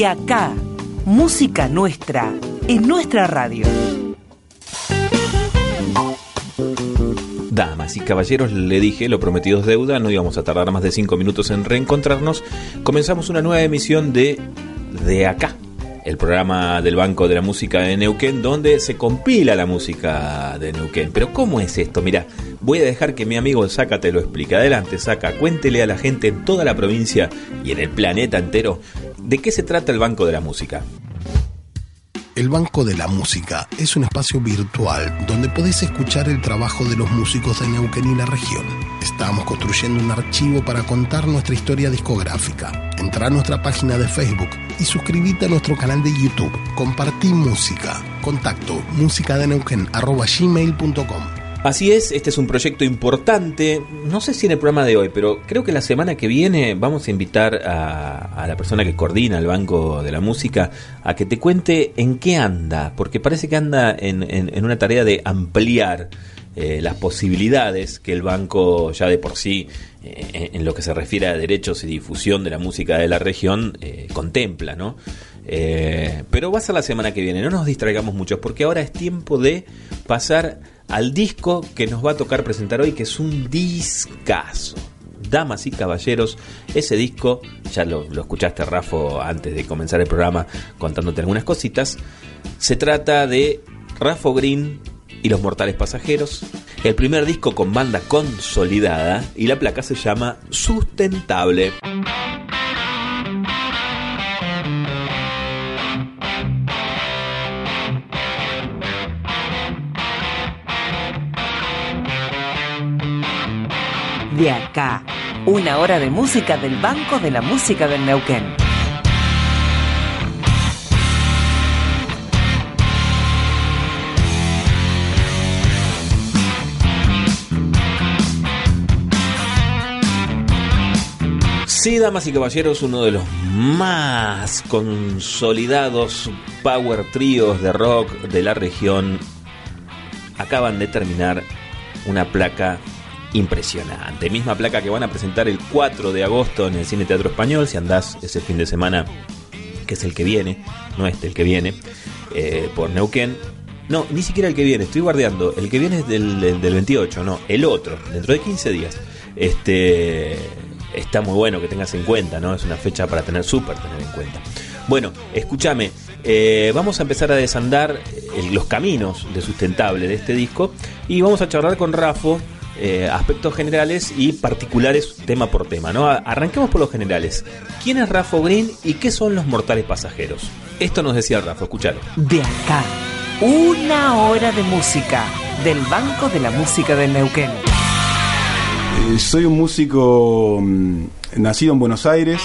De acá, música nuestra, en nuestra radio. Damas y caballeros, le dije, lo prometido es deuda, no íbamos a tardar más de cinco minutos en reencontrarnos. Comenzamos una nueva emisión de De Acá, el programa del Banco de la Música de Neuquén, donde se compila la música de Neuquén. Pero ¿cómo es esto? Mira, voy a dejar que mi amigo Saca te lo explique. Adelante, Saca, cuéntele a la gente en toda la provincia y en el planeta entero de qué se trata el Banco de la Música. El Banco de la Música es un espacio virtual donde podés escuchar el trabajo de los músicos de Neuquén y la región. Estamos construyendo un archivo para contar nuestra historia discográfica. Entra a nuestra página de Facebook y suscríbete a nuestro canal de YouTube. Compartí música. Contacto musicadeneuquén.gmail.com Así es, este es un proyecto importante, no sé si en el programa de hoy, pero creo que la semana que viene vamos a invitar a, la persona que coordina el Banco de la Música a que te cuente en qué anda, porque parece que anda en una tarea de ampliar eh, las posibilidades que el banco ya de por sí, eh, en lo que se refiere a derechos y difusión de la música de la región, eh, contempla, ¿no? pero va a ser la semana que viene, no nos distraigamos mucho, porque ahora es tiempo de pasar al disco que nos va a tocar presentar hoy, que es un discazo. Damas y caballeros, ese disco, ya lo, escuchaste Rafo antes de comenzar el programa contándote algunas cositas, se trata de Rafo Green y los Mortales Pasajeros, el primer disco con banda consolidada y la placa se llama Sustentable. De acá, una hora de música del Banco de la Música del Neuquén. Sí, damas y caballeros, uno de los más consolidados power tríos de rock de la región acaban de terminar una placa impresionante. Misma placa que van a presentar el 4 de agosto en el Cine Teatro Español, si andás ese fin de semana, que es el que viene, no este, el que viene, eh, por Neuquén. No, ni siquiera el que viene, estoy guardeando. El que viene es del, del, del 28, no, el otro, dentro de 15 días. Este está muy bueno que tengas en cuenta, ¿no? Es una fecha para tener súper tener en cuenta. Bueno, escúchame, eh, vamos a empezar a desandar el, los caminos de sustentable de este disco y vamos a charlar con Rafo eh, aspectos generales y particulares tema por tema, ¿no? Arranquemos por los generales. ¿Quién es Rafo Green y qué son los mortales pasajeros? Esto nos decía Rafo, escúchalo. De acá, una hora de música del Banco de la Música del Neuquén. Eh, soy un músico mmm, nacido en Buenos Aires,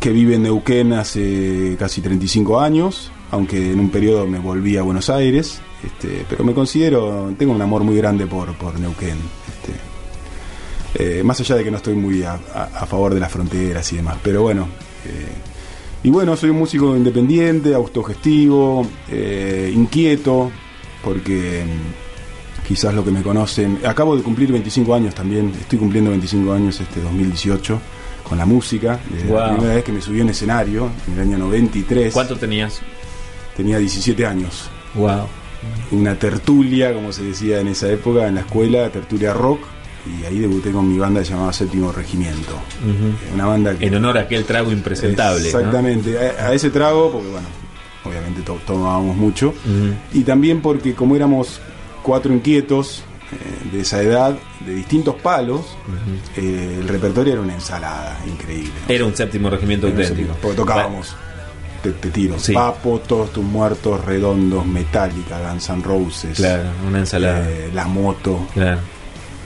que vive en Neuquén hace casi 35 años, aunque en un periodo me volví a Buenos Aires, este, pero me considero, tengo un amor muy grande por, por Neuquén. Este, eh, más allá de que no estoy muy a, a, a, favor de las fronteras y demás, pero bueno. Eh, y bueno, soy un músico independiente, autogestivo, eh, inquieto, porque quizás lo que me conocen. Acabo de cumplir 25 años también, estoy cumpliendo 25 años este 2018 con la música. Desde wow. la primera vez que me subí a un escenario, en el año 93. ¿Cuánto tenías? Tenía 17 años. Wow. Una tertulia, como se decía en esa época, en la escuela, tertulia rock. Y ahí debuté con mi banda llamada Séptimo Regimiento. Uh -huh. Una banda que, En honor a aquel trago impresentable. Exactamente, ¿no? a, a, ese trago, porque bueno, obviamente to tomábamos mucho. Uh -huh. Y también porque como éramos cuatro inquietos eh, de esa edad, de distintos palos, uh -huh. eh, el repertorio era una ensalada increíble. Era un séptimo regimiento era auténtico. Porque tocábamos, te, te, tiro, sí. Papo, Todos tus muertos, Redondos, Metallica, Guns N' Roses. Claro, una ensalada. Eh, la moto. Claro.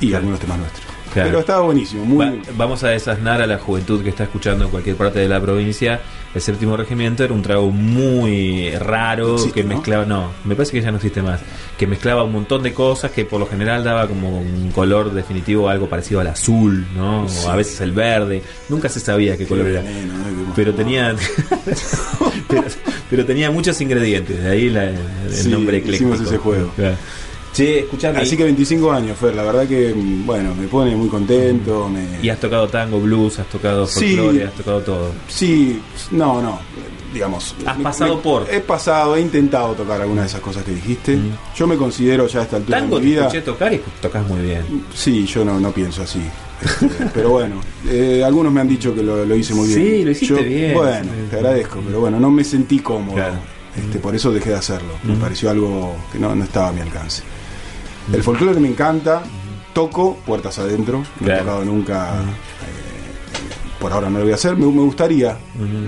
Y claro. algunos temas nuestros. Claro. Pero estaba buenísimo, muy... Va- vamos a desasnar a la juventud que está escuchando en cualquier parte de la provincia. El séptimo regimiento era un trago muy raro Existe, que mezclaba, no, me parece que ya no existe más, que mezclaba un montón de cosas que por lo general daba como un color definitivo algo parecido al azul, ¿no? Sí. O a veces el verde. Nunca se sabía qué color era. Pero tenía pero, pero tenía muchos ingredientes, de ahí la- el Sí, nombre ecléctico. hicimos ese juego. Claro. Che, escuchame. Así que 25 años, Fer, la verdad que, mm, bueno, me pone muy contento. Me... y has tocado tango, blues, has tocado Sí. folclore, has tocado todo. Sí, no, no, digamos. Has me- pasado me- por. He pasado, he intentado tocar alguna de esas cosas que dijiste. Mm. Yo me considero ya a esta altura Tango de te mi vida. escuché tocar y tocas muy bien. Sí, yo no, no pienso así. Este, pero bueno, eh, algunos me han dicho que lo, lo hice muy bien. Sí, lo hiciste Yo, bien. Bueno, Sí. te agradezco, pero bueno, no me sentí cómodo. Claro. Este, por eso dejé de hacerlo. Me pareció algo que no, no estaba a mi alcance. El folclore me encanta. Toco puertas adentro. No he tocado nunca. eh, por ahora no lo voy a hacer. Me, me gustaría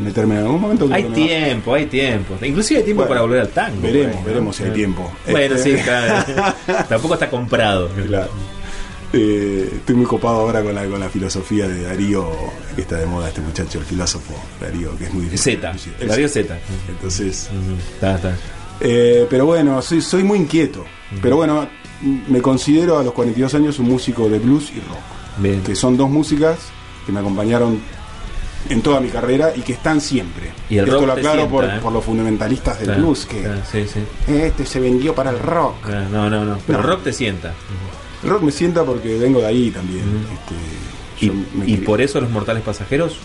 meterme en algún momento. Hay tiempo, hay tiempo. Inclusive hay tiempo Bueno, para volver al tango. veremos, bueno. veremos si hay tiempo. Bueno, Este- sí, claro. Tampoco está comprado. Claro. Eh, estoy muy copado ahora con la, con la filosofía de Darío, que está de moda este muchacho, el filósofo Darío, que es muy difícil. Z, El Darío Z. Entonces, Está, está. eh, pero bueno, soy, soy muy inquieto. Pero bueno, me considero a los 42 años un músico de blues y rock, Bien. que son dos músicas que me acompañaron en toda mi carrera y que están siempre. Y el Esto rock lo aclaro sienta, por, ¿eh? por los fundamentalistas del Claro, blues, que claro, sí, sí. este se vendió para el rock. Claro, No, no, no. Pero No. rock te sienta. El rock me sienta porque vengo de ahí también. este, Y, yo me y crié- por eso los mortales pasajeros.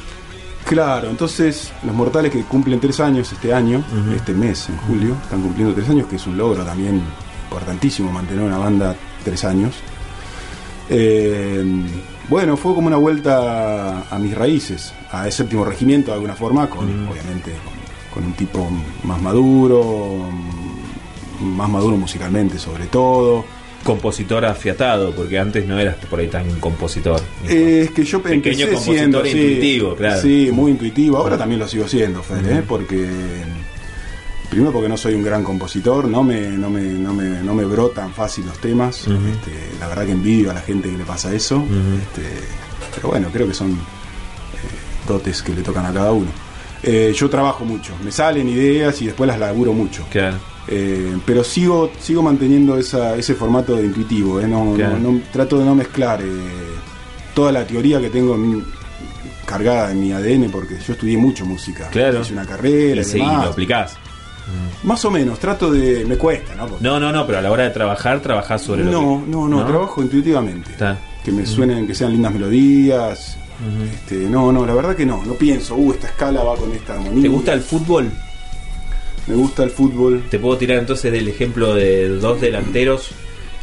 Claro, entonces los mortales que cumplen tres años este año, este mes, en julio, están cumpliendo tres años, que es un logro también importantísimo mantener una banda tres años. Eh, bueno, fue como una vuelta a mis raíces, a ese séptimo regimiento de alguna forma, con obviamente con, con un tipo más maduro, más maduro musicalmente sobre todo. Compositor afiatado, porque antes no eras por ahí tan compositor. Eh, es que yo Pequeño empecé compositor siendo sí, intuitivo, claro. Sí, muy intuitivo. Ahora también lo sigo siendo, Fer, ¿eh? porque primero porque no soy un gran compositor, no me, no me, no me, no me brotan fácil los temas. Este, la verdad que envidio a la gente que le pasa eso. Este, pero bueno, creo que son eh, dotes que le tocan a cada uno. Eh, yo trabajo mucho, me salen ideas y después las laburo mucho. Claro. Eh, pero sigo sigo manteniendo esa, ese formato de intuitivo, no, Claro. no- no- trato de no mezclar toda la teoría que tengo en cargada en mi ADN, porque yo estudié mucho música, Claro. hice una carrera Y y, sí, demás. lo aplicás. Más o menos, trato de... me cuesta, ¿no? Porque- No, no, no, pero a la hora de trabajar, trabajás sobre lo no, que- no, no, trabajo intuitivamente. Está. Que me suenen, que sean lindas melodías. Este, no, no, la verdad que no, no pienso, uh, esta escala va con esta armonía. ¿Te gusta el fútbol? Me gusta el fútbol. Te puedo tirar entonces del ejemplo de dos delanteros.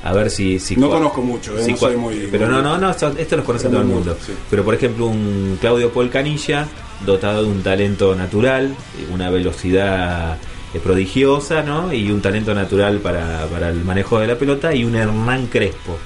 A ver si. si No conozco mucho, eh, si no soy muy- Pero muy- no, no, no, esto, esto los conoce todo el mundo. sí. Pero por ejemplo, un Claudio Paul Canilla, dotado de un talento natural, una velocidad prodigiosa, ¿no? Y un talento natural para, para el manejo de la pelota, y un Hernán Crespo.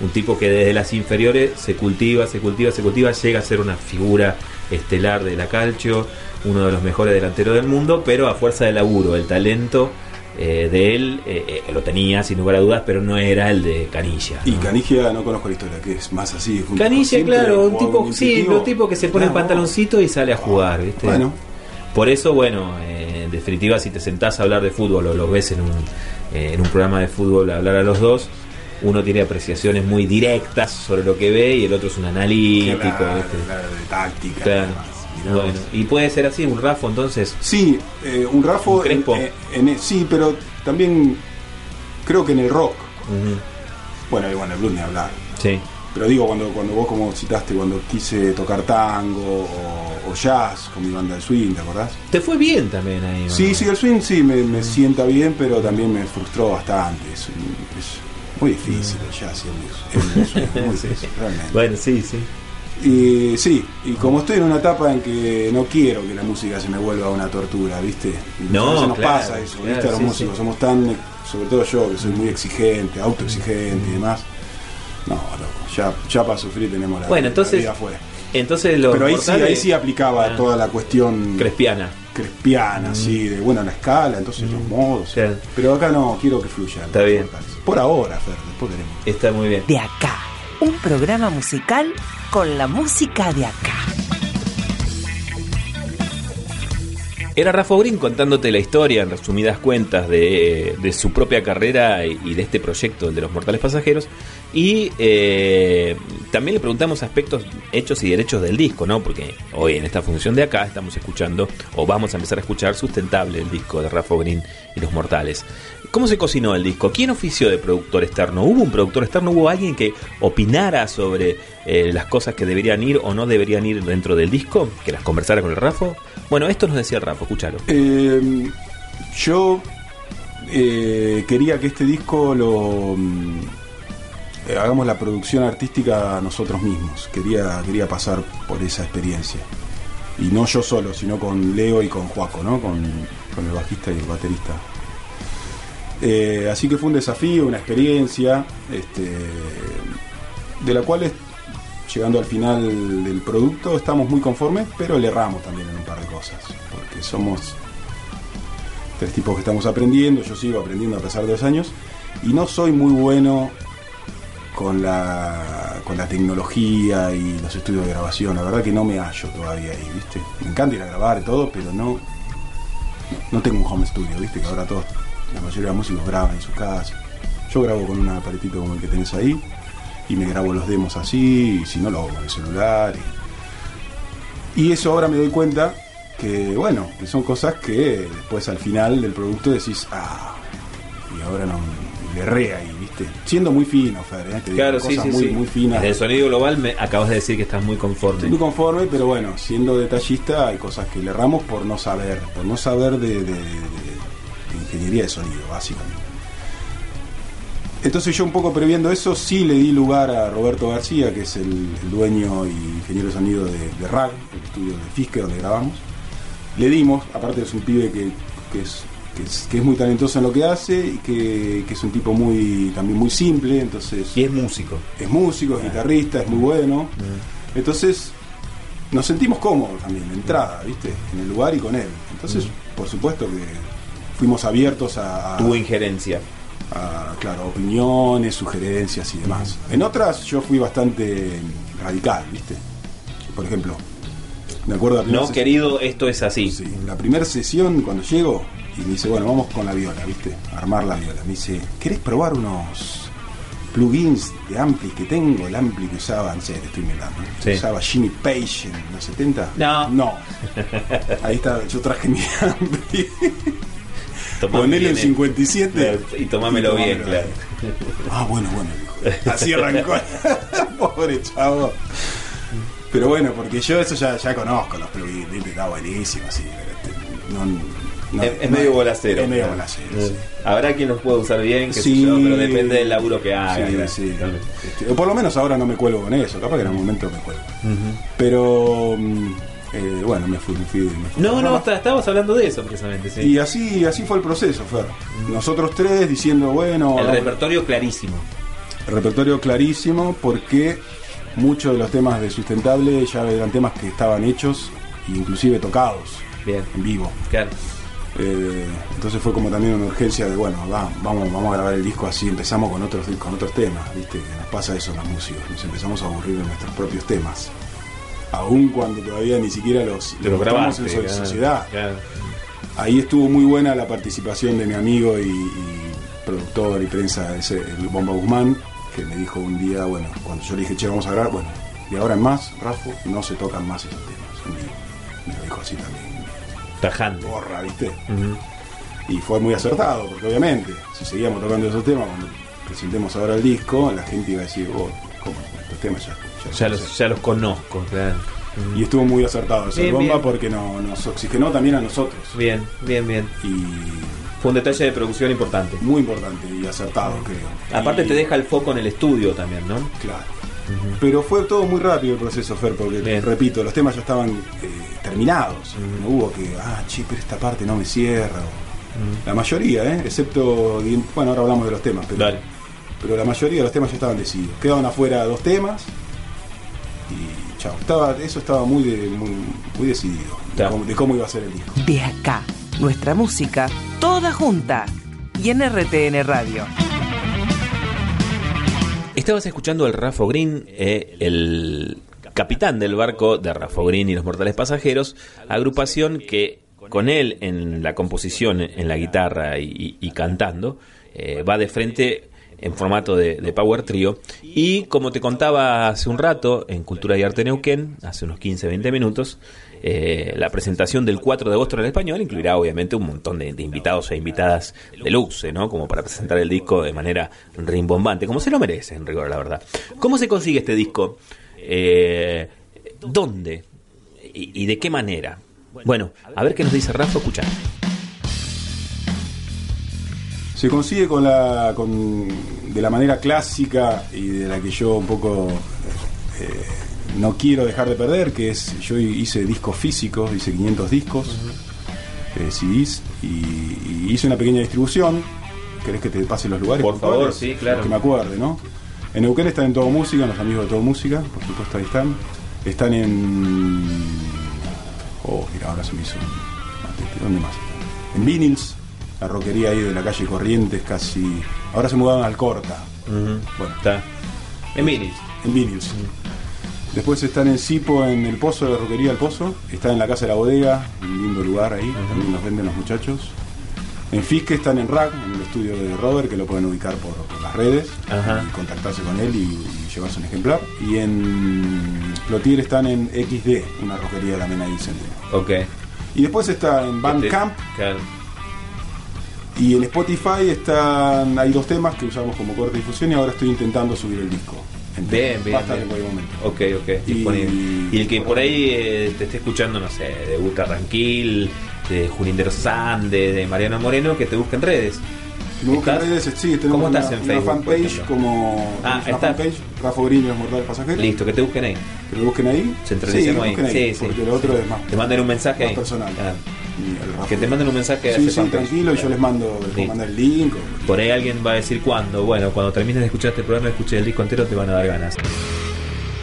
Un tipo que desde las inferiores se cultiva, se cultiva, se cultiva, llega a ser una figura estelar de la calcio, uno de los mejores delanteros del mundo, pero a fuerza de laburo, el talento eh, de él eh, eh, lo tenía sin lugar a dudas, pero no era el de Canilla. Y ¿no? Canigia no conozco la historia, que es más así. Canilla, claro, un tipo, sí, un tipo que se pone el Claro. pantaloncito y sale a jugar, ¿viste? Bueno, Por eso, bueno, eh, en definitiva, si te sentás a hablar de fútbol o lo ves en un, eh, en un programa de fútbol hablar a los dos, uno tiene apreciaciones muy directas sobre lo que ve y el otro es un analítico. claro, de táctica. Claro. y Bueno, y puede ser así, un Rafo entonces. Sí, eh, un Rafo. Un Crespo. en- en- en- sí, pero también creo que en el rock. Bueno, y bueno, el blues ni hablar. Sí. Pero digo, cuando, cuando vos, como citaste, cuando quise tocar tango o, o jazz con mi banda de swing, ¿te acordás? Te fue bien también ahí. ¿no? Sí, sí, el swing sí me, me sienta bien, pero también me frustró bastante. Es, es muy difícil el jazz y el. El swing muy Sí. difícil, realmente. Bueno, sí, sí. Y sí, y como estoy en una etapa en que no quiero que la música se me vuelva una tortura, ¿viste? No, veces nos claro, pasa eso, claro, ¿viste? A los sí, músicos sí. somos tan, sobre todo yo, que soy muy exigente, autoexigente y demás. No, loco, ya, ya para sufrir tenemos la, Bueno, la entonces- vida fue. Entonces los Pero ahí sí, ahí sí aplicaba Ah. toda la cuestión Crespiana. crespiana, sí, de bueno la escala, entonces los modos. Claro. Pero acá no, quiero que fluyan. Está bien. mortales. Por ahora, Fer, después veremos. Está muy bien. De acá, Un programa musical con la música de acá. Era Rafa Green contándote la historia, en resumidas cuentas, de, de su propia carrera y, y de este proyecto, el de los Mortales Pasajeros. Y eh, también le preguntamos aspectos hechos y derechos del disco, ¿no? Porque hoy en esta función de acá estamos escuchando, o vamos a empezar a escuchar Sustentable, el disco de Rafa Green y los Mortales. ¿Cómo se cocinó el disco? ¿Quién ofició de productor externo? ¿Hubo un productor externo? ¿Hubo alguien que opinara sobre eh, las cosas que deberían ir o no deberían ir dentro del disco? ¿Que las conversara con el Rafa? Bueno, esto nos decía el Rafa, escúchalo. Eh, yo eh, quería que este disco lo eh, hagamos la producción artística nosotros mismos. Quería, quería pasar por esa experiencia. Y no yo solo, sino con Leo y con Juaco, ¿no? Con, con el bajista y el baterista. Eh, así que fue un desafío, una experiencia, este, de la cual, llegando al final del producto, estamos muy conformes, pero le erramos también en un par de cosas, porque somos tres tipos que estamos aprendiendo, yo sigo aprendiendo a pesar de los años, y no soy muy bueno con la, con la tecnología y los estudios de grabación, la verdad que no me hallo todavía ahí, ¿viste? Me encanta ir a grabar y todo, pero no, no tengo un home studio, ¿viste? Que ahora todos, la mayoría de los músicos graban en su casa. Yo grabo con un aparatito como el que tenés ahí y me grabo los demos así, y si no lo hago con el celular. Y, eso ahora me doy cuenta que, bueno, que son cosas que después al final del producto decís, ah, y ahora no le erré ahí, ¿viste? Siendo muy fino, Fer, ¿eh? Te digo, Claro, sí, cosas sí, muy, sí. muy finas. Desde el sonido global me acabas de decir que estás muy conforme. Estoy muy conforme, pero bueno, siendo detallista hay cosas que le erramos por no saber, por no saber de, de- de- de ingeniería de sonido, básicamente. Entonces yo un poco previendo eso, sí le di lugar a Roberto García, que es el, el dueño y ingeniero de sonido de, de RAG, el estudio de Fiske donde grabamos. Le dimos, aparte es un pibe que, que es, que, es, que es muy talentoso en lo que hace y que, que es un tipo muy también muy simple, entonces Y es músico. es músico, es guitarrista, es muy bueno. Entonces nos sentimos cómodos también de entrada, ¿viste? En el lugar y con él. Entonces, por supuesto que fuimos abiertos a, a- Tuvo injerencia. a, claro, opiniones, sugerencias y demás. En otras yo fui bastante radical, ¿viste? Por ejemplo, me acuerdo la No, querido, esto es así. Sí, la primera sesión cuando llego y me dice, bueno, vamos con la viola, ¿viste? Armar la viola. Me dice, ¿querés probar unos plugins de ampli que tengo? El ampli que usaba, no sé, te estoy mirando. Usaba Jimmy Page en los 70. No. No. Ahí está, yo traje mi ampli. Ponele el eh. 57. Y tomámelo bien, claro. Ah, bueno, bueno, dijo. Así arrancó. Pobre chavo. Pero bueno, porque yo eso ya, ya conozco los plugins, está buenísimo, así. no- no- Es, medio bolacero. Es medio bolacero, Eh, sí. Habrá quien los pueda usar bien, que Sí. pero depende del laburo que haga. Sí. Este, por lo menos ahora no me cuelgo con eso, capaz que en algún momento me cuelgo. Pero mm, eh, bueno, me fui, me fui, me fui No, no, está- estábamos hablando de eso precisamente, sí. Y así, así fue el proceso, Fer. Nosotros tres diciendo, bueno, el repertorio clarísimo. el repertorio clarísimo porque muchos de los temas de sustentable ya eran temas que estaban hechos e inclusive tocados Bien, en vivo. claro. Eh, entonces fue como también una urgencia de bueno, va, vamos, vamos a grabar el disco así, empezamos con otros con otros temas, viste, que nos pasa eso a los músicos, nos empezamos a aburrir de nuestros propios temas. Aun cuando todavía ni siquiera los, los grabaste. en claro, sociedad. claro. Ahí estuvo muy buena la participación de mi amigo y, y productor y prensa, ese, el Bomba Guzmán, que me dijo un día, bueno, cuando yo le dije, che, vamos a grabar, bueno, de ahora en más, Rafa, no se tocan más esos temas en vivo. Me lo dijo así también, Tajante. borra, ¿viste? Y fue muy acertado, porque obviamente, si seguíamos tocando esos temas, cuando presentemos ahora el disco, la gente iba a decir, oh, ¿cómo? Estos temas ya, ya, Ya los los, sé". ya los conozco, claro. Y estuvo muy acertado ese Bien, bomba bien. porque no- nos oxigenó también a nosotros. Bien, bien, bien. Y Fue un detalle de producción importante. muy importante y acertado, creo. Aparte Y- te deja el foco en el estudio también, ¿no? Claro. Pero fue todo muy rápido el proceso, Fer, porque, Bien. repito, los temas ya estaban eh, terminados. No hubo que, ah, che, pero esta parte no me cierra. o- La mayoría, ¿eh? Excepto, bueno, ahora hablamos de los temas, pero, Dale. pero la mayoría de los temas ya estaban decididos. Quedaban afuera dos temas y chao. Estaba, eso estaba muy, de- muy, muy decidido de Ya. cómo, de cómo iba a ser el disco. De acá, nuestra música, toda junta. Y en RTN Radio. Estabas escuchando el Rafo Green, eh, el capitán del barco de Rafo Green y los mortales pasajeros, agrupación que con él en la composición, en la guitarra y, cantando, eh, va de frente en formato de, Power Trio. Y como te contaba hace un rato, en Cultura y Arte Neuquén, hace unos 15-20 minutos, eh, la presentación del 4 de agosto en el español incluirá obviamente un montón de, invitados e invitadas de luxe, ¿no? Como para presentar el disco de manera rimbombante, como se lo merece, en rigor, la verdad. ¿Cómo se consigue este disco? Eh, ¿Dónde? ¿Y, de qué manera? Bueno, a ver qué nos dice Rafa, escuchar. Se consigue con la, con, de la manera clásica y de la que yo un poco eh, no quiero dejar de perder, que es, yo hice discos físicos, hice 500 discos, eh, CDs, y, hice una pequeña distribución. ¿Querés que te pase los lugares? Por favor, sí, claro. Que me acuerde, ¿no? En Neuquén están en Todo Música, los amigos de Todo Música, por supuesto ahí están. Están en... Oh, mira, ahora se me hizo... ¿Dónde más? En Vinils, la roquería ahí de la calle Corrientes, casi... Ahora se mudaron al Corta. Bueno. Está. En Vinils. En Vinils. Después están en Cipo, en el Pozo, de la roquería El Pozo. Está en la Casa de la Bodega, un lindo lugar ahí, también nos venden los muchachos. En Fisque están en RAC, en el estudio de Robert, que lo pueden ubicar por, las redes, y contactarse con él y, llevarse un ejemplar. Y en Plotier están en XD, una roquería también ahí en Ok. Y después está en Bandcamp. Y en Spotify están, hay dos temas que usamos como corte de difusión y ahora estoy intentando subir el disco. Bien, bien. Ok, ok. Y, el que por ahí eh, te esté escuchando, no sé, de Busca Tranquil, de Julinder Sande, de Mariano Moreno, que te busque en redes. Me busca en redes, sí, tenemos ¿Cómo estás en Facebook? Una fanpage como. Ah, una fanpage, Rafa Green los Mortales Pasajeros. Listo, que te busquen ahí. Que te busquen ahí. Centralicemos sí, ahí. Sí, sí. Porque lo otro es más. Te manden un mensaje más personal. Ah. Que te manden un mensaje sí, sí, tranquilo, y yo les mando, les mandar el link. Por ahí alguien va a decir cuándo. Bueno, cuando termines de escuchar este programa, escuché el disco entero, te van a dar ganas.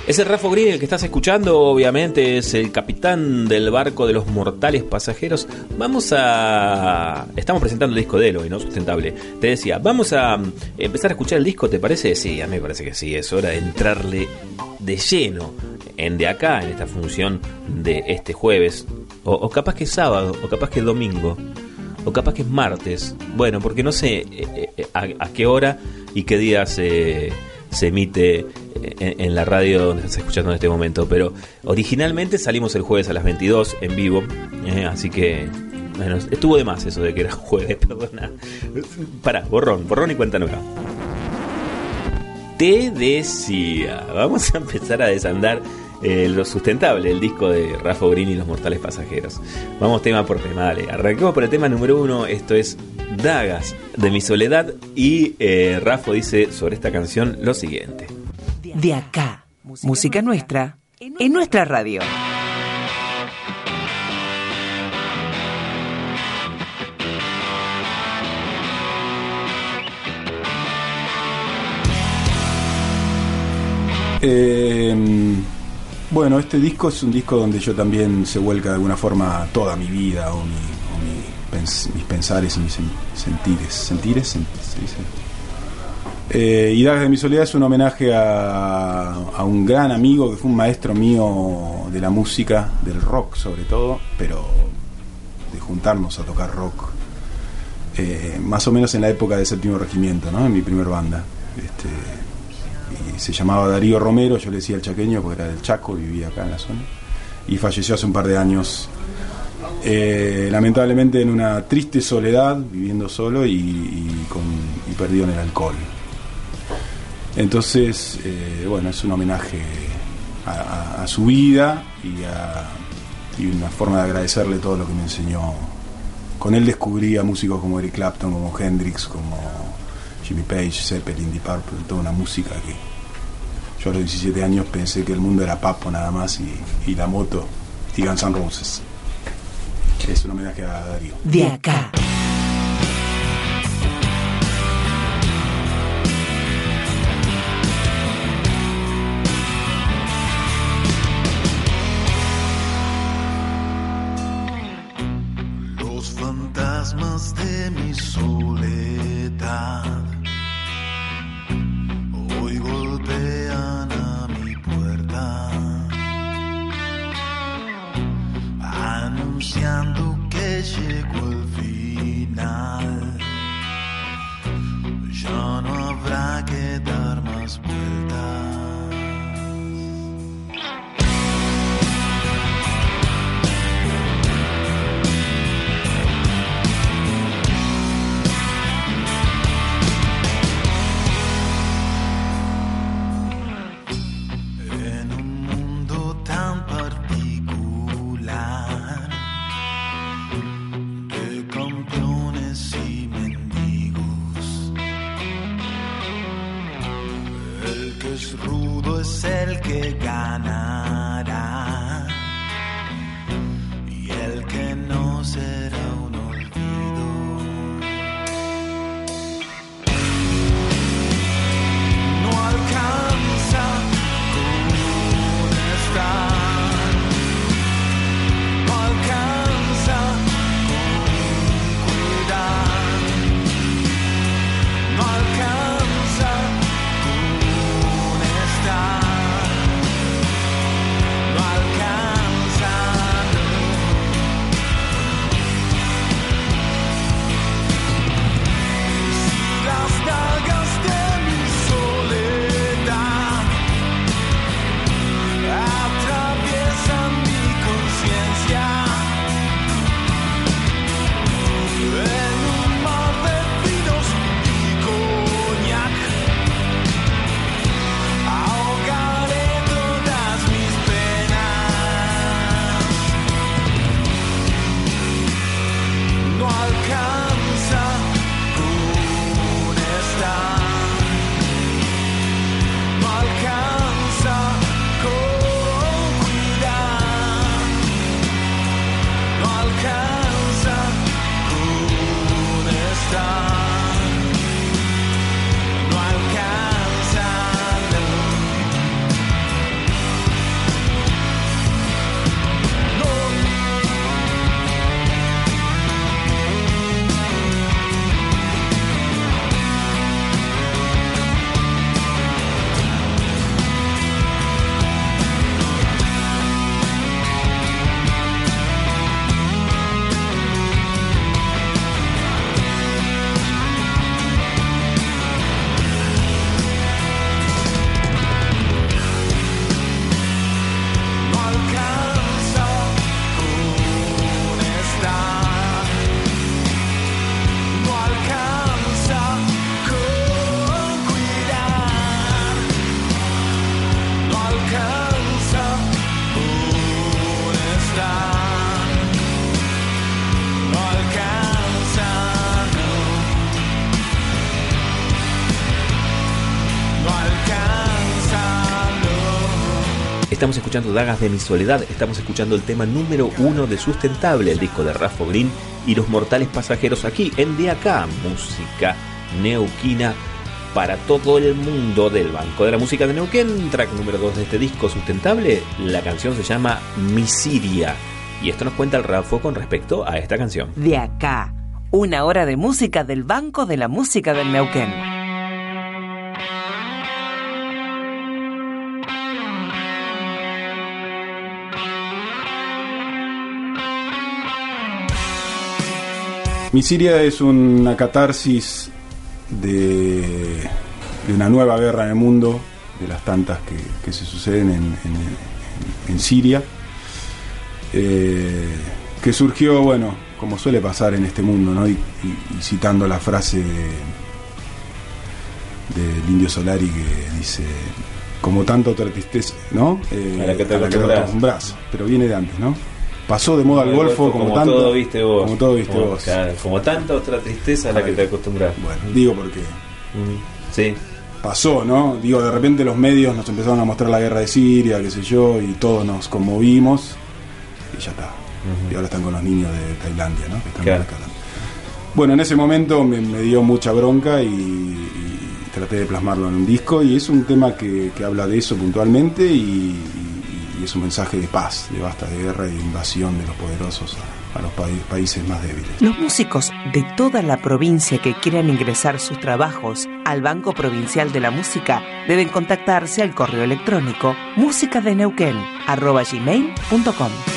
Ese Rafa Green, el que estás escuchando, obviamente es el capitán del barco de los mortales pasajeros. Vamos a. Estamos presentando el disco de Eloy, ¿no? Sustentable. Te decía, vamos a mm, empezar a escuchar el disco, ¿te parece? Sí, a mí me parece que sí. Es hora de entrarle de lleno en de acá, en esta función de este jueves. O, capaz que es sábado, o capaz que es domingo, o capaz que es martes. Bueno, porque no sé eh, eh, a, qué hora y qué día se, se emite en, la radio donde estás escuchando en este momento. Pero originalmente salimos el jueves a las 22 en vivo. Eh, así que, estuvo de más eso de que era jueves, perdona. Pará, borrón, borrón y cuenta nueva. Te decía, vamos a empezar a desandar eh, lo sustentable, el disco de Rafa Green y los mortales pasajeros. Vamos tema por tema, dale. Arranquemos por el tema número uno, esto es Dagas de mi soledad y eh, Rafa dice sobre esta canción lo siguiente de acá. Música nuestra en nuestra radio. Em, bueno, este disco es un disco donde yo también se vuelca de alguna forma toda mi vida o, mis pensares y mis sentires. ¿Sentires? ¿Se eh, y Dagas de mi soledad es un homenaje a, un gran amigo que fue un maestro mío de la música, del rock sobre todo, pero de juntarnos a tocar rock. Eh, más o menos en la época del séptimo regimiento, ¿no? en mi primer banda. Este, se llamaba Darío Romero, yo le decía el chaqueño porque era del Chaco, vivía acá en la zona. Y falleció hace un par de años, eh, lamentablemente en una triste soledad, viviendo solo y, con, y perdido en el alcohol. Entonces, eh, bueno, es un homenaje a, su vida y, una forma de agradecerle todo lo que me enseñó. Con él descubrí a músicos como Eric Clapton, como Hendrix, como Jimmy Page, Zeppelin, Deep Purple, toda una música que yo a los 17 años pensé que el mundo era papo nada más y, la moto y Guns N' Roses. Es un homenaje a Darío. De acá. Escuchando Dagas de mi soledad, estamos escuchando el tema número uno de Sustentable, el disco de Rafa Green y Los Mortales Pasajeros aquí en De Acá, música neuquina para todo el mundo del Banco de la Música de Neuquén, track número 2 de este disco Sustentable, la canción se llama Misiria y esto nos cuenta el Rafa con respecto a esta canción. De acá, una hora de música del Banco de la Música del Neuquén. Misiria es una catarsis de, de una nueva guerra en el mundo, de las tantas que, que se suceden en, en- en Siria, eh, que surgió, bueno, como suele pasar en este mundo, ¿no? y, y- y citando la frase de- del Indio Solari que dice, como tanto otra tristeza, ¿no? Eh, A la que te acostumbras, pero viene de antes, ¿no? Pasó de moda al golfo, como, tanto, todo viste vos. como todo viste Como- vos. claro, como tanta otra tristeza a la que te acostumbras. Bueno, digo porque Mm, Sí, pasó, ¿no? Digo, de repente los medios nos empezaron a mostrar la guerra de Siria, qué sé yo, y todos nos conmovimos y ya está. Y ahora están con los niños de Tailandia, ¿no? Que están Claro. Bueno, en ese momento me, me dio mucha bronca y, y traté de plasmarlo en un disco y es un tema que, que habla de eso puntualmente y, y- es un mensaje de paz, de basta de guerra y de invasión de los poderosos a, los países más débiles. Los músicos de toda la provincia que quieran ingresar sus trabajos al Banco Provincial de la Música deben contactarse al correo electrónico musicadeneuquen@gmail.com.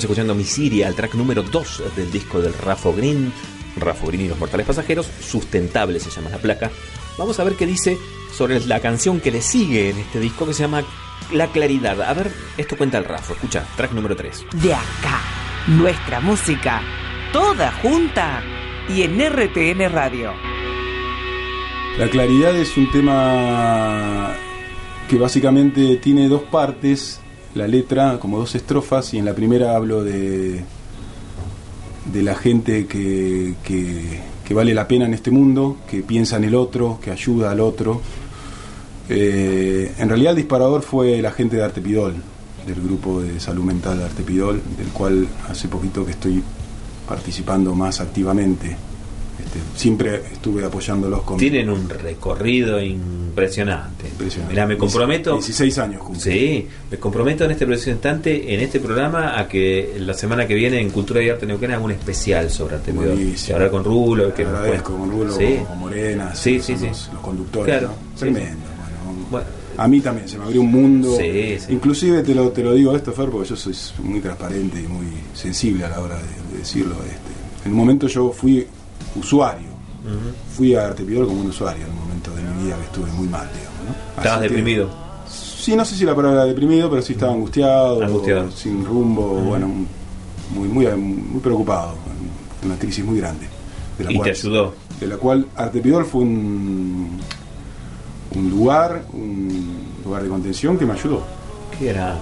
Estamos escuchando Misiria, el track número 2 del disco del Rafo Green. Rafo Green y los Mortales Pasajeros, Sustentable se llama la placa. Vamos a ver qué dice sobre la canción que le sigue en este disco que se llama La Claridad. A ver, esto cuenta el Rafo. Escucha, track número 3. De acá, nuestra música, toda junta y en RTN Radio. La claridad es un tema que básicamente tiene dos partes, la letra como dos estrofas y en la primera hablo de, de la gente que, que, vale la pena en este mundo, que piensa en el otro, que ayuda al otro. Eh, en realidad el disparador fue la gente de Artepidol, del grupo de salud mental de Artepidol, del cual hace poquito que estoy participando más activamente. Este, siempre estuve apoyándolos con... Tienen un recorrido impresionante. Impresionante. Mirá, me comprometo. 16 años cumple. Sí, me comprometo en este preciso instante, en este programa, a que la semana que viene en Cultura y Arte Neuquén haga un especial sobre. Buenísimo. Hablar con Rulo, que agradezco con Rulo, Sí. con Morena, Sí, sí, los, conductores. Claro, Tremendo. bueno. Bueno, a mí también se me abrió un mundo. Sí, sí. Inclusive te lo, te lo digo esto, Fer, porque yo soy muy transparente y muy sensible a la hora de, de decirlo. Este. En un momento yo fui usuario. Fui a Artepidol como un usuario en un momento de mi vida que estuve muy mal, digamos. ¿no? estabas deprimido. Sí, no sé si la palabra era deprimido, pero sí estaba angustiado, Angustiado. sin rumbo, bueno, muy, muy, muy preocupado, una crisis muy grande. De la Y te cual- ayudó. De la cual Artepidol fue un, un lugar, un lugar de contención que me ayudó. ¿Qué era?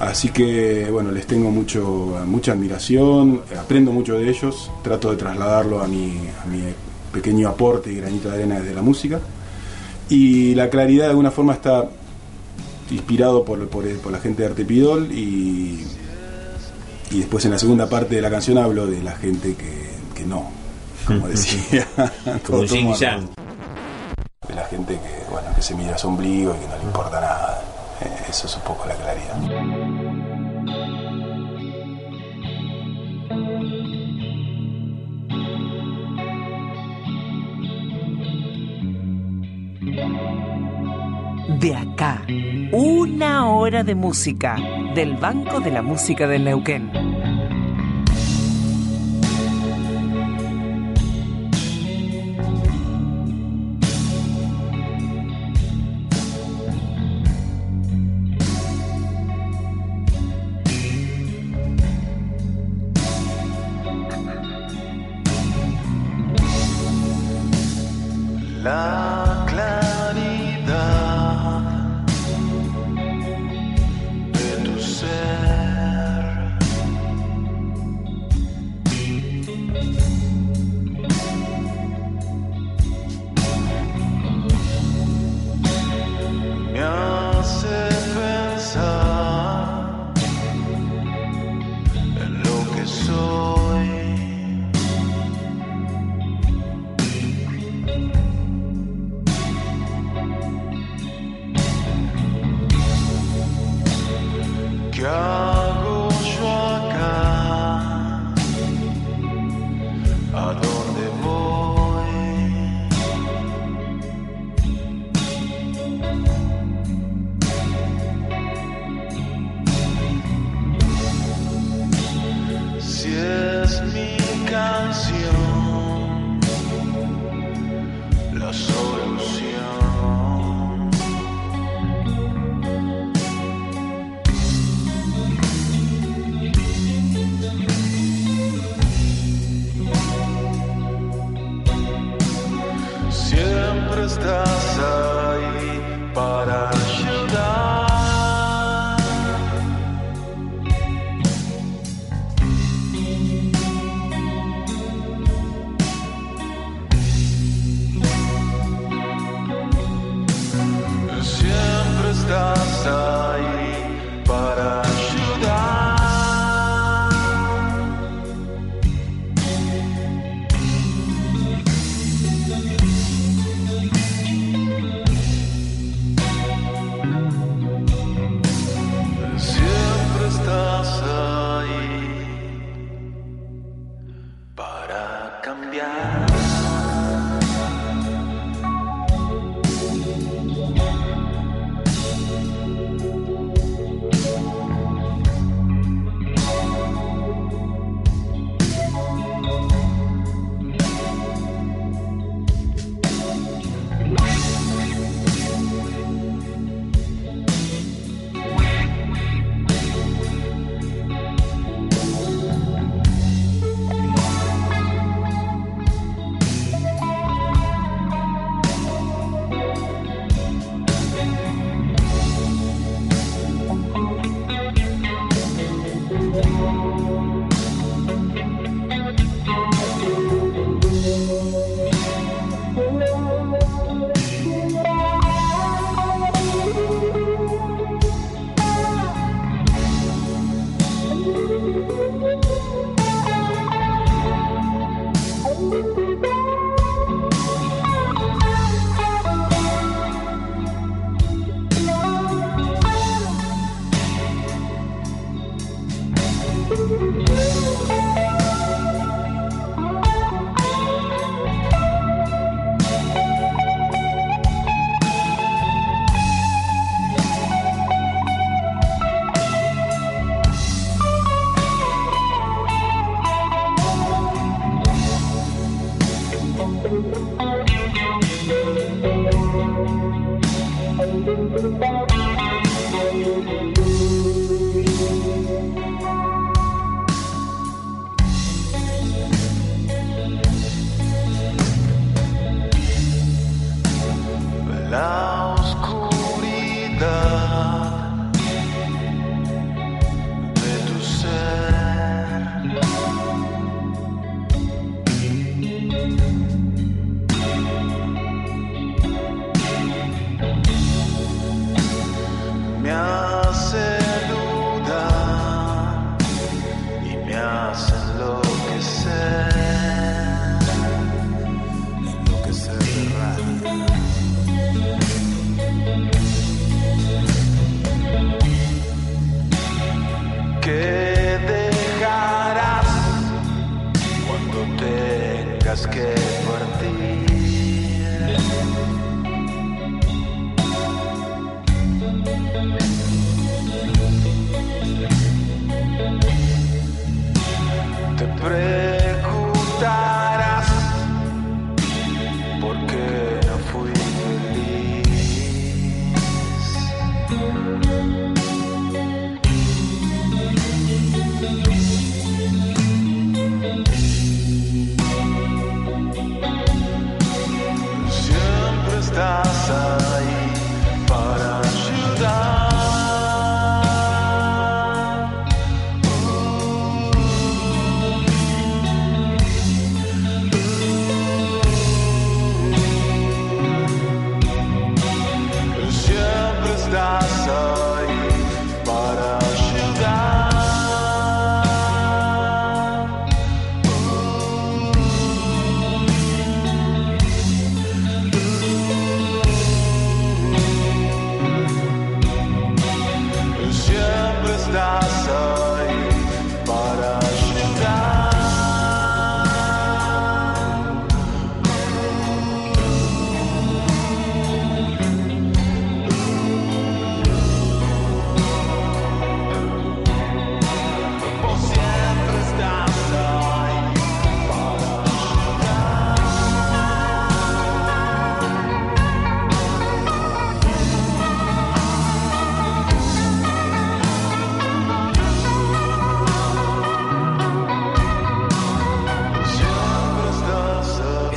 Así que, bueno, les tengo mucho, mucha admiración, aprendo mucho de ellos, trato de trasladarlo a mi, a mi pequeño aporte y granito de arena desde la música. Y la claridad de alguna forma está inspirado por, por, por la gente de Artepidol y, y después en la segunda parte de la canción hablo de la gente que, que no, como decía. Como todo yang. De la gente que, bueno, que se mira ombligo y que no le importa nada. Eso es un poco la claridad. De acá, una hora de música del Banco de la Música de Neuquén.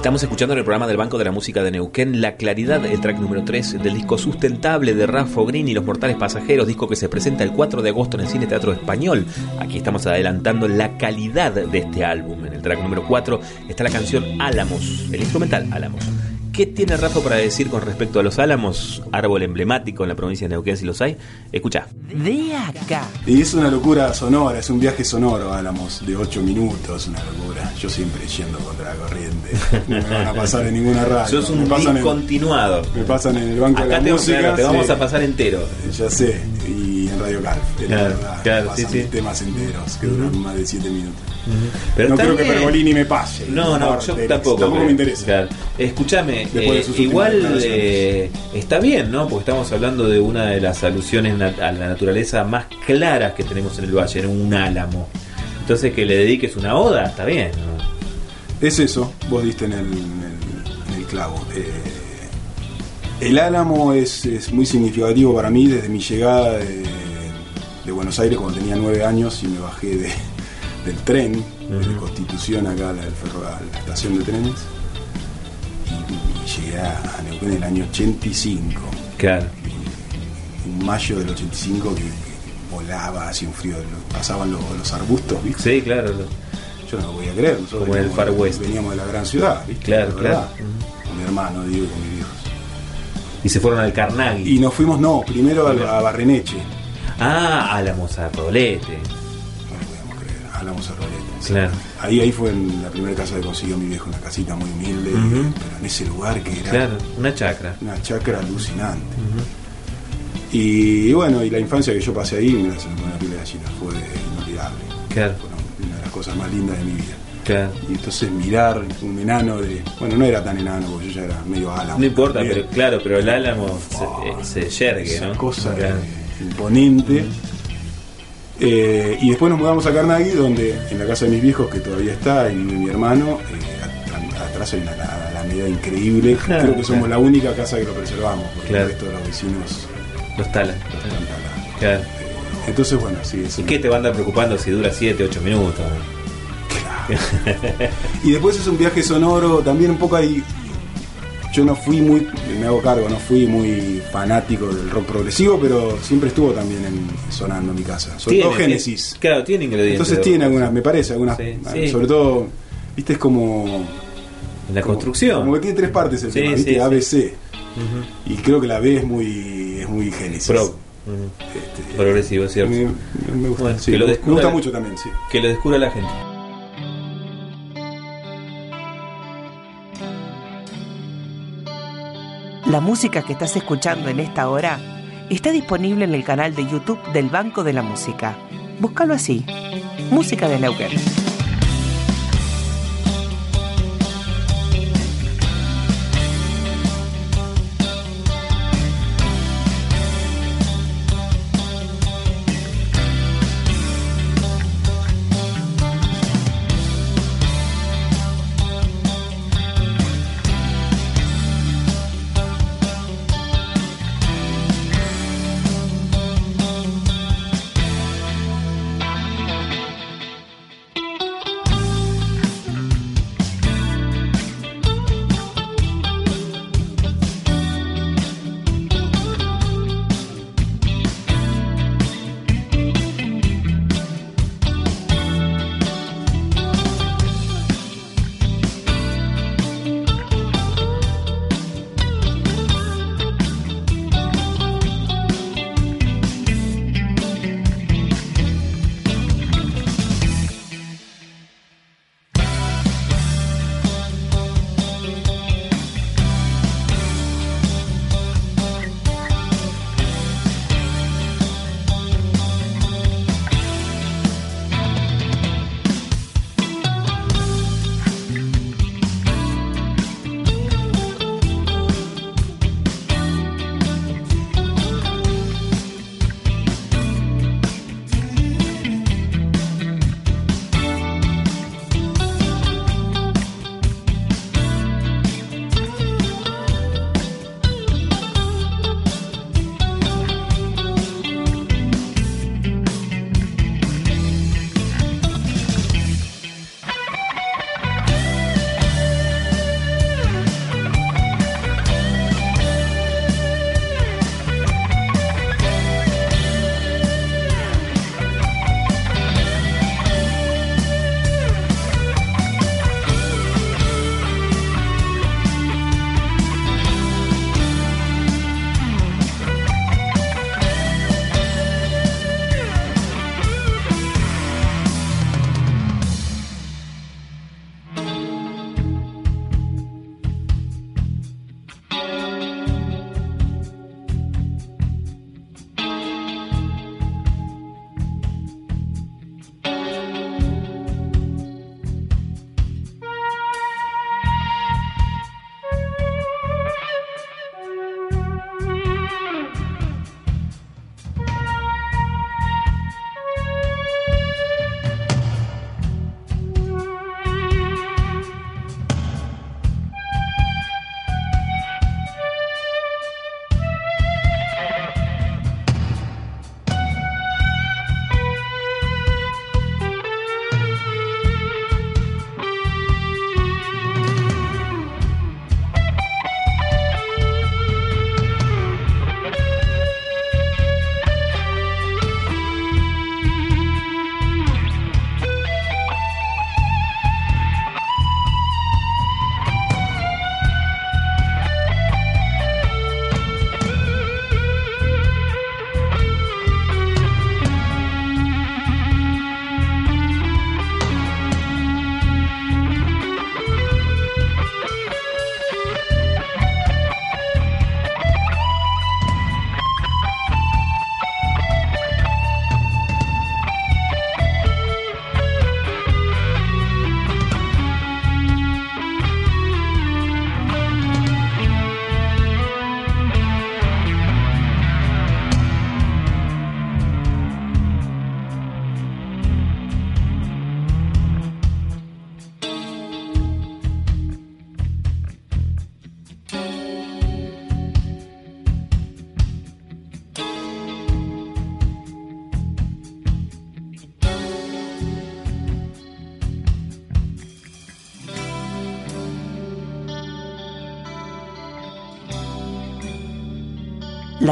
Estamos escuchando en el programa del Banco de la Música de Neuquén La Claridad, el track número 3 del disco Sustentable de Rafa Green y Los Mortales Pasajeros, disco que se presenta el 4 de agosto en el Cine Teatro Español. Aquí estamos adelantando la calidad de este álbum. En el track número 4 está la canción Álamos, el instrumental Álamos. ¿Qué tiene Rafa para decir con respecto a los álamos? Árbol emblemático en la provincia de Neuquén, si los hay. Escucha. De acá. Y es una locura sonora, es un viaje sonoro, Álamos, de 8 minutos, una locura. Yo siempre yendo contra la corriente. No me van a pasar en ninguna radio. Sos un me pasan en, discontinuado. me pasan en el banco de Acá la te, música. claro, te vamos sí. a pasar entero. Ya sé, y en Radio Calf. Claro, verdad, claro, pasan sí, sí. temas enteros que duran más de 7 minutos. Pero no creo que. Pergolini me pase. No, no, yo Martex, tampoco. Tampoco me interesa. claro. Escúchame, De eh, igual eh, está bien, ¿no? Porque estamos hablando de una de las alusiones a la naturaleza más claras que tenemos en el valle, en un álamo. Entonces que le dediques una oda, está bien, ¿no? Es eso, vos diste en el, en el- en el clavo. Eh, el Álamo es, es muy significativo para mí desde mi llegada de, de Buenos Aires cuando tenía nueve años y me bajé de- del tren, de Constitución acá a la, a la estación de trenes. Llegué a, a Neuquén en el año 85, Claro. en mayo del 85 que, que volaba, hacía un frío, pasaban los, los arbustos, ¿viste? Sí, claro. Yo no lo podía creer, nosotros Como en el veníamos- Far West. veníamos de la gran ciudad, ¿viste? Claro, La claro. Con mi hermano, digo, con mis viejos. Y se fueron al Carnaghi. Y nos fuimos, no, primero a, a Barreneche. Ah, a Rolete. Hablamos a Rolete. Claro. Ahí, ahí fue en la primera casa que consiguió mi viejo, una casita muy humilde, Ujú. pero en ese lugar que era Claro, una chacra. una chacra alucinante. y, bueno, y la infancia que yo pasé ahí, mira, se me pone la piel de gallina, fue inolvidable. Claro, Fue una de las cosas más lindas de mi vida. claro. Y entonces mirar un enano de. Bueno, no era tan enano, porque yo ya era medio álamo. No importa, también. pero claro, pero el álamo se, eh, se yergue, esa ¿no? cosa Claro. imponente. Eh, y después nos mudamos a Carnaghi, donde en la casa de mis viejos, que todavía está, y vive mi hermano, eh, at- atrás hay una ala- alameda increíble. Claro, Creo que somos claro. la única casa que lo preservamos, porque Claro. el resto de los vecinos Los talas. Eran Tala. Claro. Entonces, bueno, sí, es ¿Y qué te va a andar preocupando si dura 7, 8 minutos? Y después es un viaje sonoro, también un poco ahí. Yo no fui muy, me hago cargo, no fui muy fanático del rock progresivo, pero siempre estuvo también en, sonando en mi casa. Sobre todo Tiene- Génesis. Claro, tiene ingredientes. Entonces tiene algunas, me parece, algunas. Sí, ah, sí. Sobre todo, viste, es como. La construcción. Como que tiene tres partes el Sí, tema, viste, sí, A, sí. B, C. Ujú. Y creo que la B es muy, es muy Génesis. Pro. Este, Progresivo, es cierto. me, me gusta, Bueno, sí, que lo me gusta mucho también, sí. Que lo descubra la gente. La música que estás escuchando en esta hora está disponible en el canal de YouTube del Banco de la Música. Búscalo así. Música de Neuquén.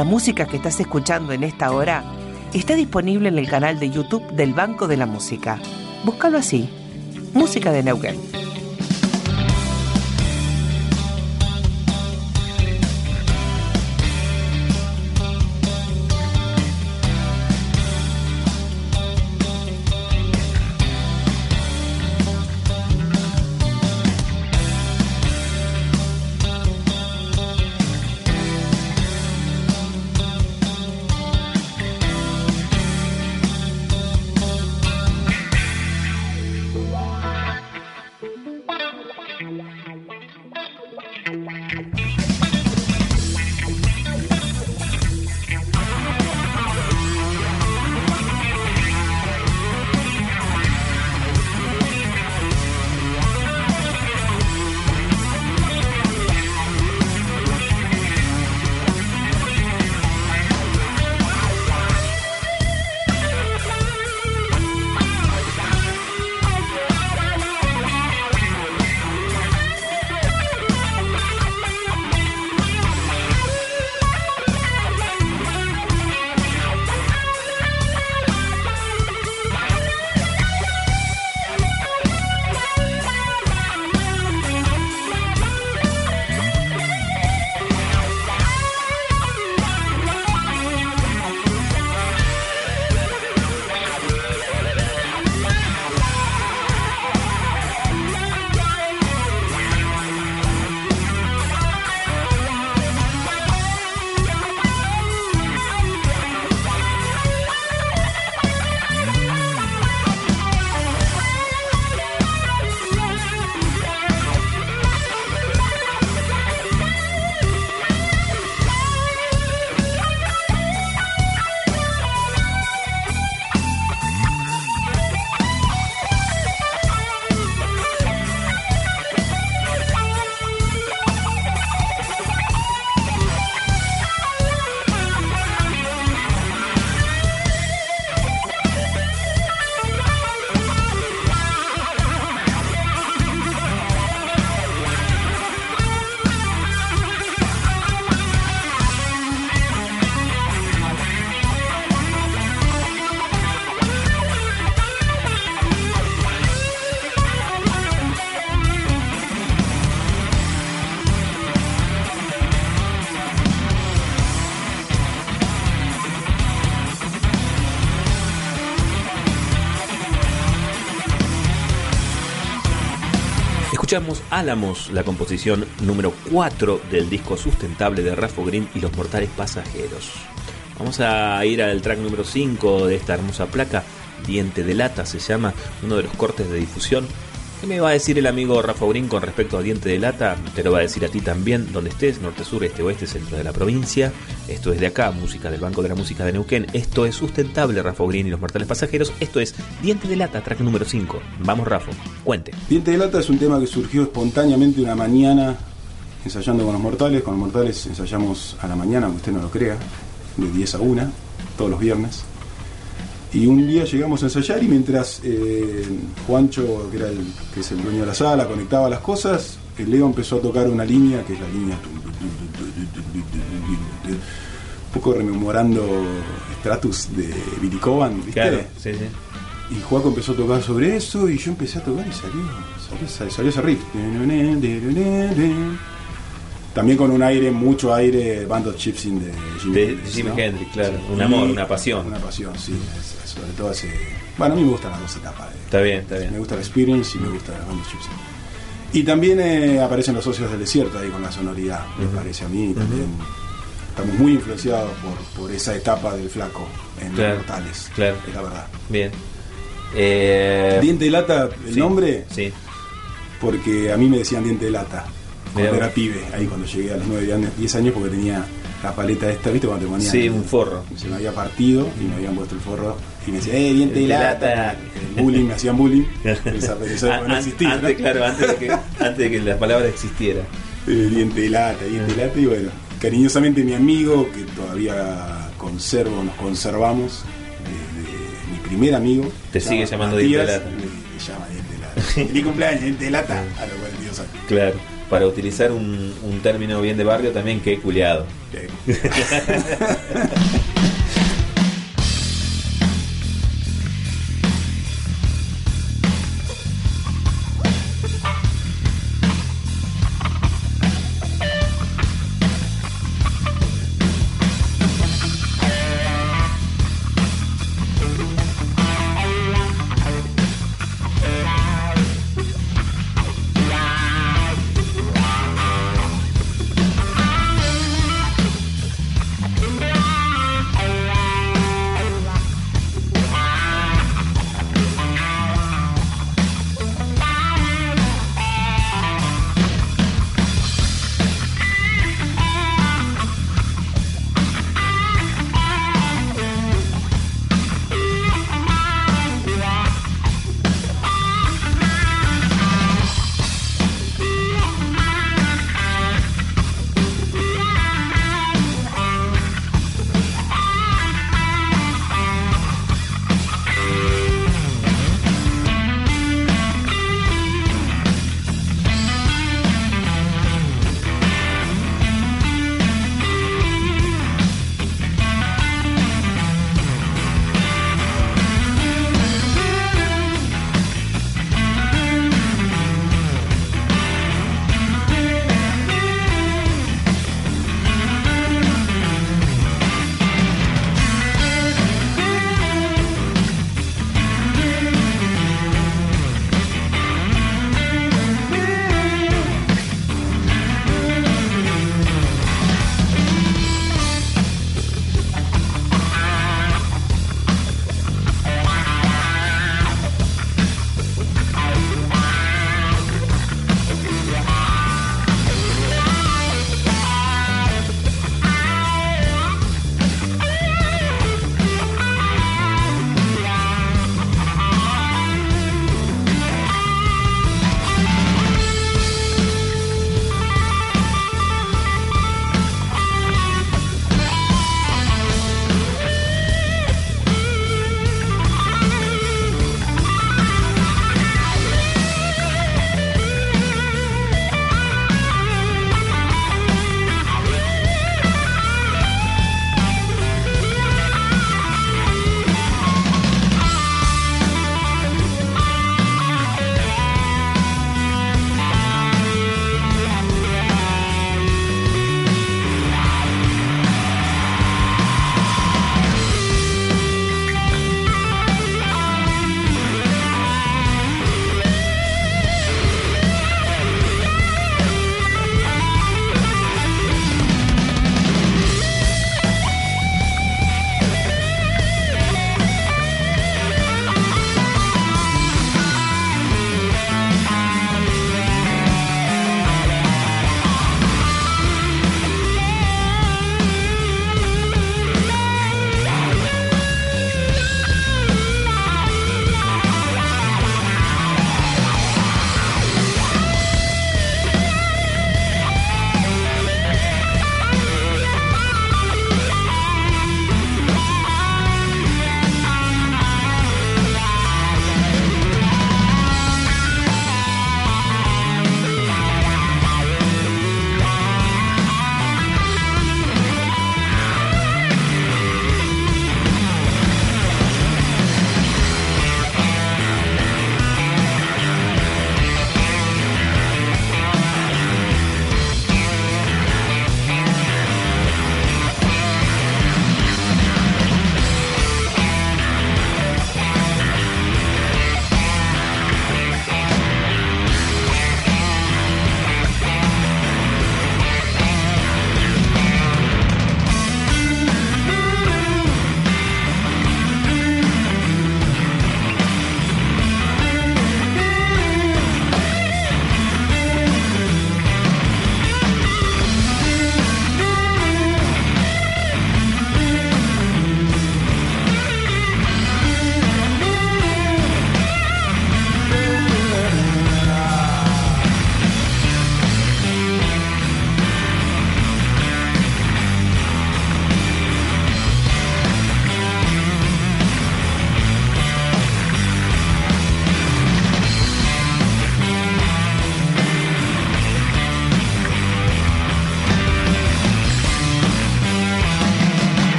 La música que estás escuchando en esta hora está disponible en el canal de YouTube del Banco de la Música. Búscalo así, Música de Neuquén. Escuchamos Álamos, la composición número 4 del disco sustentable de Rafa Green y los mortales pasajeros. Vamos a ir al track número 5 de esta hermosa placa, Diente de Lata se llama, uno de los cortes de difusión ¿Qué me va a decir el amigo Rafa Urín con respecto a Diente de Lata? Te lo va a decir a ti también, donde estés, norte, sur, este, oeste, centro de la provincia. Esto es de acá, música del Banco de la Música de Neuquén. Esto es sustentable, Rafa Urín y los mortales pasajeros. Esto es Diente de Lata, track número 5. Vamos, Rafa, cuente. Diente de Lata es un tema que surgió espontáneamente una mañana ensayando con los mortales. Con los mortales ensayamos a la mañana, aunque usted no lo crea, de 10 a 1, todos los viernes. Y un día llegamos a ensayar y mientras eh, Juancho, que, era el, que es el dueño de la sala, conectaba las cosas, el Leo empezó a tocar una línea, que es la línea... Un poco rememorando Stratus de Billy Coban, ¿viste? Claro, sí, sí. Y Juaco empezó a tocar sobre eso y yo empecé a tocar y salió, salió, salió ese riff. También con un aire, mucho aire, Band of Chipsing de Jimi De Hendrix, Jimi ¿no? Hendrix, claro. Un amor, una pasión. Una pasión, sí. es- sobre todo ese. Bueno, a mí me gustan las dos etapas. de- Está bien, está Me bien. gusta la Experience y me gusta la Band of Chipsing. Y también eh, aparecen los socios del desierto ahí con la sonoridad, me parece a mí. También estamos muy influenciados por, por esa etapa del flaco en Claro, los mortales. claro. Es la verdad. Bien. Eh, Diente de lata, el sí, nombre, Sí. porque a mí me decían diente de lata cuando era pibe, ahí cuando llegué a los 9 años, 10 años, porque tenía la paleta esta, ¿viste? Cuando te ponían Sí, un forro. Se me había partido y me habían puesto el forro y me decían, ¡eh, diente de lata! lata. El bullying, me hacían bullying. Esa, An- no an- existía, antes, ¿no? claro, antes de, que, antes de que la palabra existiera. Eh, diente de lata, diente de lata, y bueno, cariñosamente mi amigo, que todavía conservo, nos conservamos, de, de mi primer amigo. Te sigue llama llamando Diente de Lata. Me, me llama diente de lata. Mi cumpleaños, diente de lata, a los 42 años. Claro. Para utilizar un, un término bien de barrio también, que culiado. Thank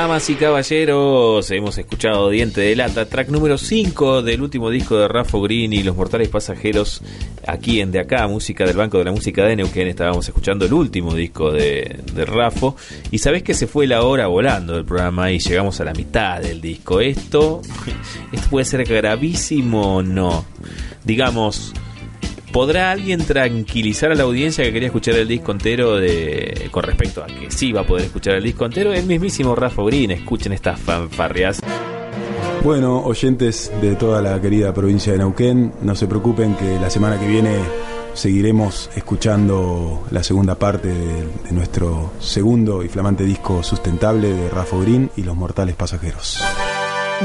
Damas y caballeros, hemos escuchado Diente de Lata, track número 5 del último disco de Rafa Green y Los Mortales Pasajeros, aquí en De Acá, música del Banco de la Música de Neuquén. Estábamos escuchando el último disco de, de Rafo. Y sabés que se fue la hora volando del programa y llegamos a la mitad del disco. Esto, esto puede ser gravísimo o no. Digamos, ¿Podrá alguien tranquilizar a la audiencia que quería escuchar el disco entero de, con respecto a que sí va a poder escuchar el disco entero? El mismísimo Rafa Green, escuchen estas fanfarrias. Bueno, oyentes de toda la querida provincia de Neuquén, no se preocupen que la semana que viene seguiremos escuchando la segunda parte de, de nuestro segundo y flamante disco sustentable de Rafa Green y Los Mortales Pasajeros.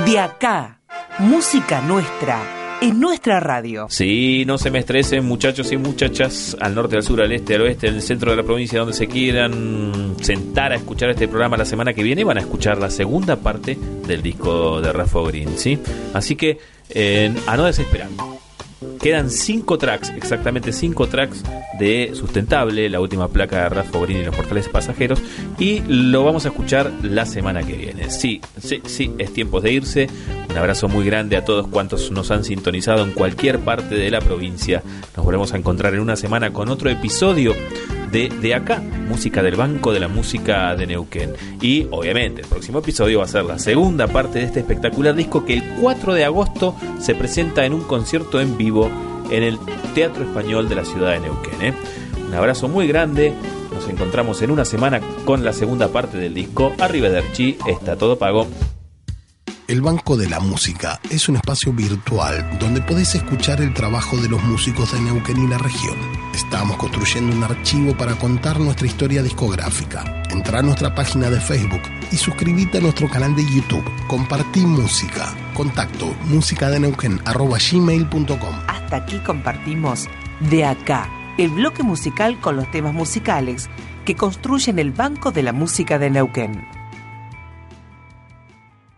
De acá, música nuestra, en nuestra radio. Sí, no se me estresen muchachos y muchachas al norte, al sur, al este, al oeste, en el centro de la provincia, donde se quieran sentar a escuchar este programa la semana que viene, van a escuchar la segunda parte del disco de Rafa Green, ¿sí? Así que eh, a no desesperar. Quedan cinco tracks, exactamente cinco tracks de Sustentable, la última placa de Rafa Green y los portales pasajeros, y lo vamos a escuchar la semana que viene. Sí, sí, sí, es tiempo de irse. Un abrazo muy grande a todos cuantos nos han sintonizado en cualquier parte de la provincia. Nos volvemos a encontrar en una semana con otro episodio de, de acá, música del Banco de la Música de Neuquén. Y obviamente el próximo episodio va a ser la segunda parte de este espectacular disco que el 4 de agosto se presenta en un concierto en vivo en el Teatro Español de la ciudad de Neuquén. ¿eh? Un abrazo muy grande. Nos encontramos en una semana con la segunda parte del disco. Arrivederci, está todo pago. El Banco de la Música es un espacio virtual donde podés escuchar el trabajo de los músicos de Neuquén y la región. Estamos construyendo un archivo para contar nuestra historia discográfica. Entra a nuestra página de Facebook y suscríbete a nuestro canal de YouTube. Compartí música. Contacto musicadeneuquén.gmail.com Hasta aquí compartimos De Acá, el bloque musical con los temas musicales que construyen el Banco de la Música de Neuquén.